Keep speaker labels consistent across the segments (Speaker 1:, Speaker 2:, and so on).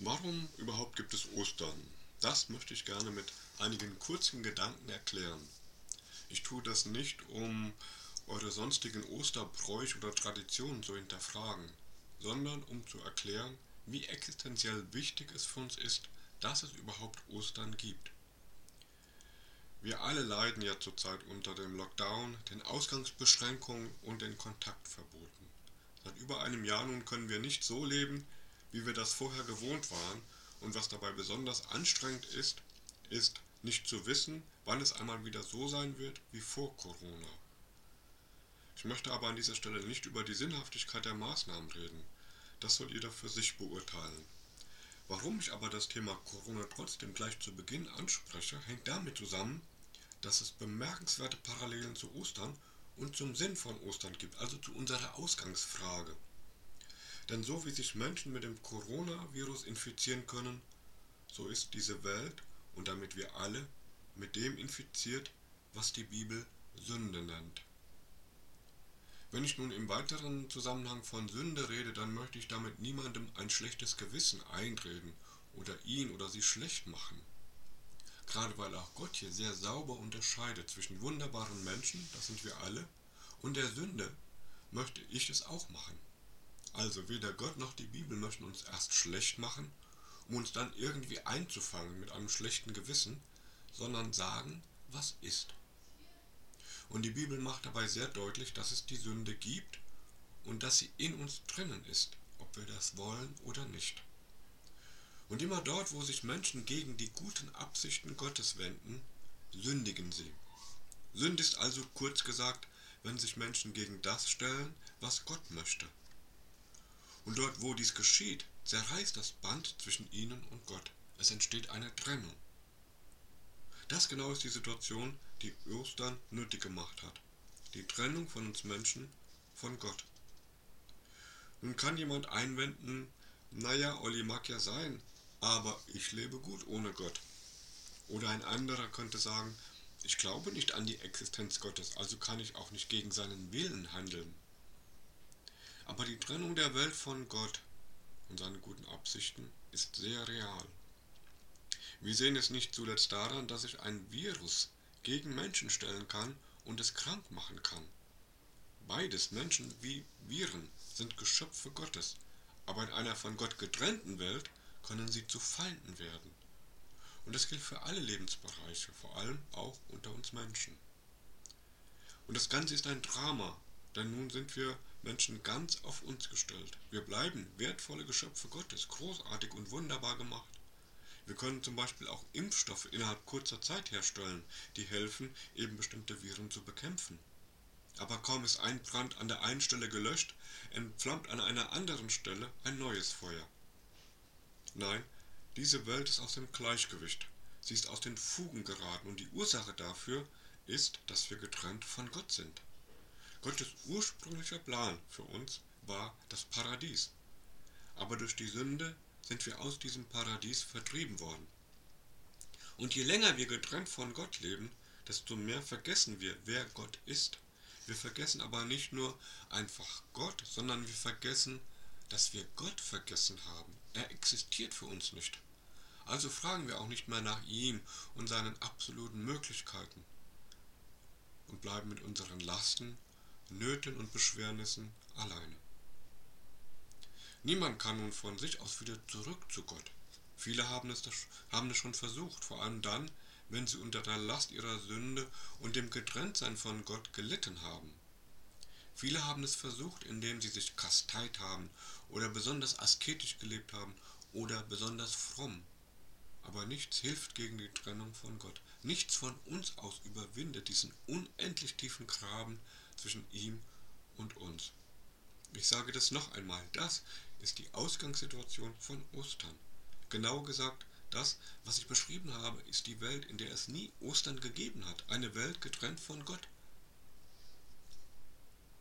Speaker 1: Warum überhaupt gibt es Ostern? Das möchte ich gerne mit einigen kurzen Gedanken erklären. Ich tue das nicht, um eure sonstigen Osterbräuche oder Traditionen zu hinterfragen, sondern um zu erklären, wie existenziell wichtig es für uns ist, dass es überhaupt Ostern gibt. Wir alle leiden ja zurzeit unter dem Lockdown, den Ausgangsbeschränkungen und den Kontaktverboten. Seit über einem Jahr nun können wir nicht so leben, wie wir das vorher gewohnt waren, und was dabei besonders anstrengend ist, ist nicht zu wissen, wann es einmal wieder so sein wird wie vor Corona. Ich möchte aber an dieser Stelle nicht über die Sinnhaftigkeit der Maßnahmen reden. Das soll jeder für sich beurteilen. Warum ich aber das Thema Corona trotzdem gleich zu Beginn anspreche, hängt damit zusammen, dass es bemerkenswerte Parallelen zu Ostern und zum Sinn von Ostern gibt, also zu unserer Ausgangsfrage. Denn so wie sich Menschen mit dem Coronavirus infizieren können, so ist diese Welt und damit wir alle mit dem infiziert, was die Bibel Sünde nennt. Wenn ich nun im weiteren Zusammenhang von Sünde rede, dann möchte ich damit niemandem ein schlechtes Gewissen einreden oder ihn oder sie schlecht machen. Gerade weil auch Gott hier sehr sauber unterscheidet zwischen wunderbaren Menschen, das sind wir alle, und der Sünde, möchte ich es auch machen. Also weder Gott noch die Bibel möchten uns erst schlecht machen, um uns dann irgendwie einzufangen mit einem schlechten Gewissen, sondern sagen, was ist. Und die Bibel macht dabei sehr deutlich, dass es die Sünde gibt und dass sie in uns drinnen ist, ob wir das wollen oder nicht. Und immer dort, wo sich Menschen gegen die guten Absichten Gottes wenden, sündigen sie. Sünde ist also kurz gesagt, wenn sich Menschen gegen das stellen, was Gott möchte. Und dort, wo dies geschieht, zerreißt das Band zwischen ihnen und Gott. Es entsteht eine Trennung. Das genau ist die Situation, die Ostern nötig gemacht hat. Die Trennung von uns Menschen von Gott. Nun kann jemand einwenden, naja, Olli mag ja sein, aber ich lebe gut ohne Gott. Oder ein anderer könnte sagen, ich glaube nicht an die Existenz Gottes, also kann ich auch nicht gegen seinen Willen handeln. Aber die Trennung der Welt von Gott und seinen guten Absichten ist sehr real. Wir sehen es nicht zuletzt daran, dass sich ein Virus gegen Menschen stellen kann und es krank machen kann. Beides, Menschen wie Viren, sind Geschöpfe Gottes, aber in einer von Gott getrennten Welt können sie zu Feinden werden. Und das gilt für alle Lebensbereiche, vor allem auch unter uns Menschen. Und das Ganze ist ein Drama, denn nun sind wir Menschen ganz auf uns gestellt. Wir bleiben wertvolle Geschöpfe Gottes, großartig und wunderbar gemacht. Wir können zum Beispiel auch Impfstoffe innerhalb kurzer Zeit herstellen, die helfen, eben bestimmte Viren zu bekämpfen. Aber kaum ist ein Brand an der einen Stelle gelöscht, entflammt an einer anderen Stelle ein neues Feuer. Nein, diese Welt ist aus dem Gleichgewicht. Sie ist aus den Fugen geraten und die Ursache dafür ist, dass wir getrennt von Gott sind. Gottes ursprünglicher Plan für uns war das Paradies. Aber durch die Sünde sind wir aus diesem Paradies vertrieben worden. Und je länger wir getrennt von Gott leben, desto mehr vergessen wir, wer Gott ist. Wir vergessen aber nicht nur einfach Gott, sondern wir vergessen, dass wir Gott vergessen haben. Er existiert für uns nicht. Also fragen wir auch nicht mehr nach ihm und seinen absoluten Möglichkeiten und bleiben mit unseren Lasten Nöten und Beschwernissen alleine. Niemand kann nun von sich aus wieder zurück zu Gott. Viele haben es, haben es schon versucht, vor allem dann, wenn sie unter der Last ihrer Sünde und dem Getrenntsein von Gott gelitten haben. Viele haben es versucht, indem sie sich kasteit haben oder besonders asketisch gelebt haben oder besonders fromm. Aber nichts hilft gegen die Trennung von Gott. Nichts von uns aus überwindet diesen unendlich tiefen Graben, zwischen ihm und uns. Ich sage das noch einmal, das ist die Ausgangssituation von Ostern. Genau gesagt, das, was ich beschrieben habe, ist die Welt, in der es nie Ostern gegeben hat. Eine Welt getrennt von Gott.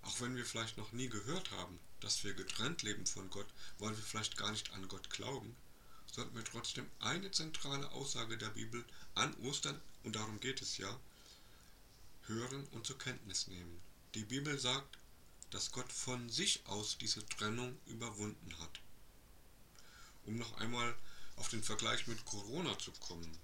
Speaker 1: Auch wenn wir vielleicht noch nie gehört haben, dass wir getrennt leben von Gott, weil wir vielleicht gar nicht an Gott glauben, sollten wir trotzdem eine zentrale Aussage der Bibel an Ostern, und darum geht es ja, hören und zur Kenntnis nehmen. Die Bibel sagt, dass Gott von sich aus diese Trennung überwunden hat. Um noch einmal auf den Vergleich mit Corona zu kommen.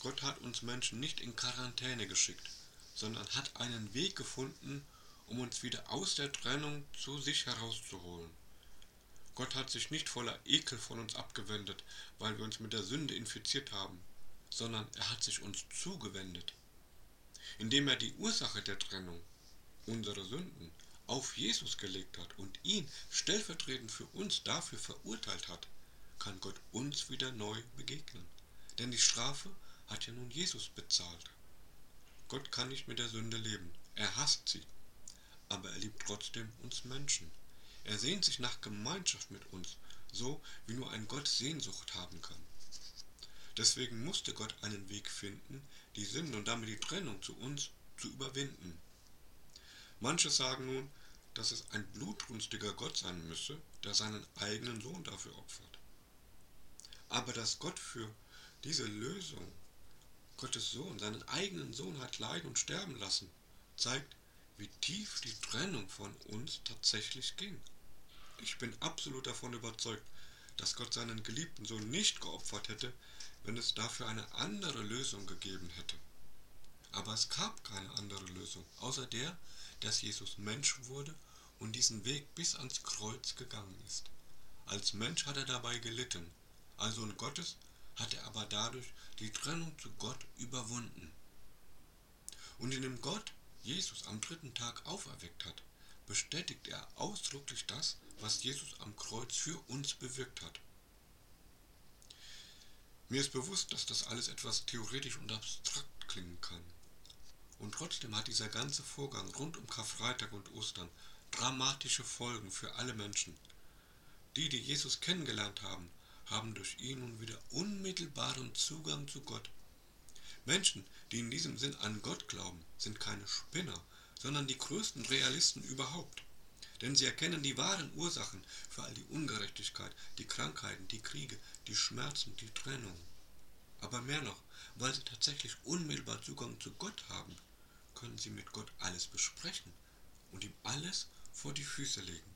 Speaker 1: Gott hat uns Menschen nicht in Quarantäne geschickt, sondern hat einen Weg gefunden, um uns wieder aus der Trennung zu sich herauszuholen. Gott hat sich nicht voller Ekel von uns abgewendet, weil wir uns mit der Sünde infiziert haben, sondern er hat sich uns zugewendet, indem er die Ursache der Trennung, unsere Sünden, auf Jesus gelegt hat und ihn stellvertretend für uns dafür verurteilt hat, kann Gott uns wieder neu begegnen. Denn die Strafe hat ja nun Jesus bezahlt. Gott kann nicht mit der Sünde leben. Er hasst sie. Aber er liebt trotzdem uns Menschen. Er sehnt sich nach Gemeinschaft mit uns, so wie nur ein Gott Sehnsucht haben kann. Deswegen musste Gott einen Weg finden, die Sünde und damit die Trennung zu uns zu überwinden. Manche sagen nun, dass es ein blutrünstiger Gott sein müsse, der seinen eigenen Sohn dafür opfert. Aber dass Gott für diese Lösung Gottes Sohn, seinen eigenen Sohn hat leiden und sterben lassen, zeigt, wie tief die Trennung von uns tatsächlich ging. Ich bin absolut davon überzeugt, dass Gott seinen geliebten Sohn nicht geopfert hätte, wenn es dafür eine andere Lösung gegeben hätte. Aber es gab keine andere Lösung, außer der, dass Jesus Mensch wurde und diesen Weg bis ans Kreuz gegangen ist. Als Mensch hat er dabei gelitten, als Sohn Gottes hat er aber dadurch die Trennung zu Gott überwunden. Und indem Gott Jesus am dritten Tag auferweckt hat, bestätigt er ausdrücklich das, was Jesus am Kreuz für uns bewirkt hat. Mir ist bewusst, dass das alles etwas theoretisch und abstrakt klingen kann. Und trotzdem hat dieser ganze Vorgang rund um Karfreitag und Ostern dramatische Folgen für alle Menschen. Die, die Jesus kennengelernt haben, haben durch ihn nun wieder unmittelbaren Zugang zu Gott. Menschen, die in diesem Sinn an Gott glauben, sind keine Spinner, sondern die größten Realisten überhaupt. Denn sie erkennen die wahren Ursachen für all die Ungerechtigkeit, die Krankheiten, die Kriege, die Schmerzen, die Trennung. Aber mehr noch, weil sie tatsächlich unmittelbar Zugang zu Gott haben, können sie mit Gott alles besprechen und ihm alles vor die Füße legen.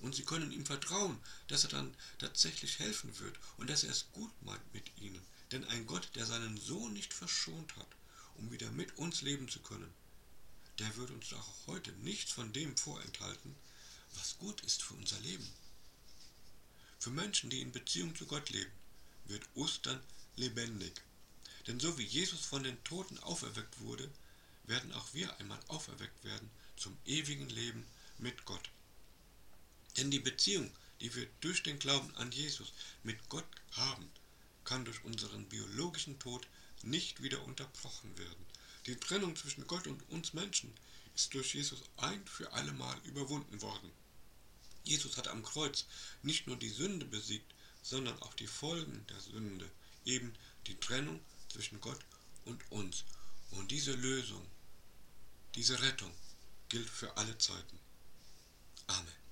Speaker 1: Und sie können ihm vertrauen, dass er dann tatsächlich helfen wird und dass er es gut meint mit ihnen. Denn ein Gott, der seinen Sohn nicht verschont hat, um wieder mit uns leben zu können, der wird uns auch heute nichts von dem vorenthalten, was gut ist für unser Leben. Für Menschen, die in Beziehung zu Gott leben, wird Ostern lebendig. Denn so wie Jesus von den Toten auferweckt wurde, werden auch wir einmal auferweckt werden zum ewigen Leben mit Gott. Denn die Beziehung, die wir durch den Glauben an Jesus mit Gott haben, kann durch unseren biologischen Tod nicht wieder unterbrochen werden. Die Trennung zwischen Gott und uns Menschen ist durch Jesus ein für allemal überwunden worden. Jesus hat am Kreuz nicht nur die Sünde besiegt, sondern auch die Folgen der Sünde, eben die Trennung zwischen Gott und uns. Und diese Lösung diese Rettung gilt für alle Zeiten. Amen.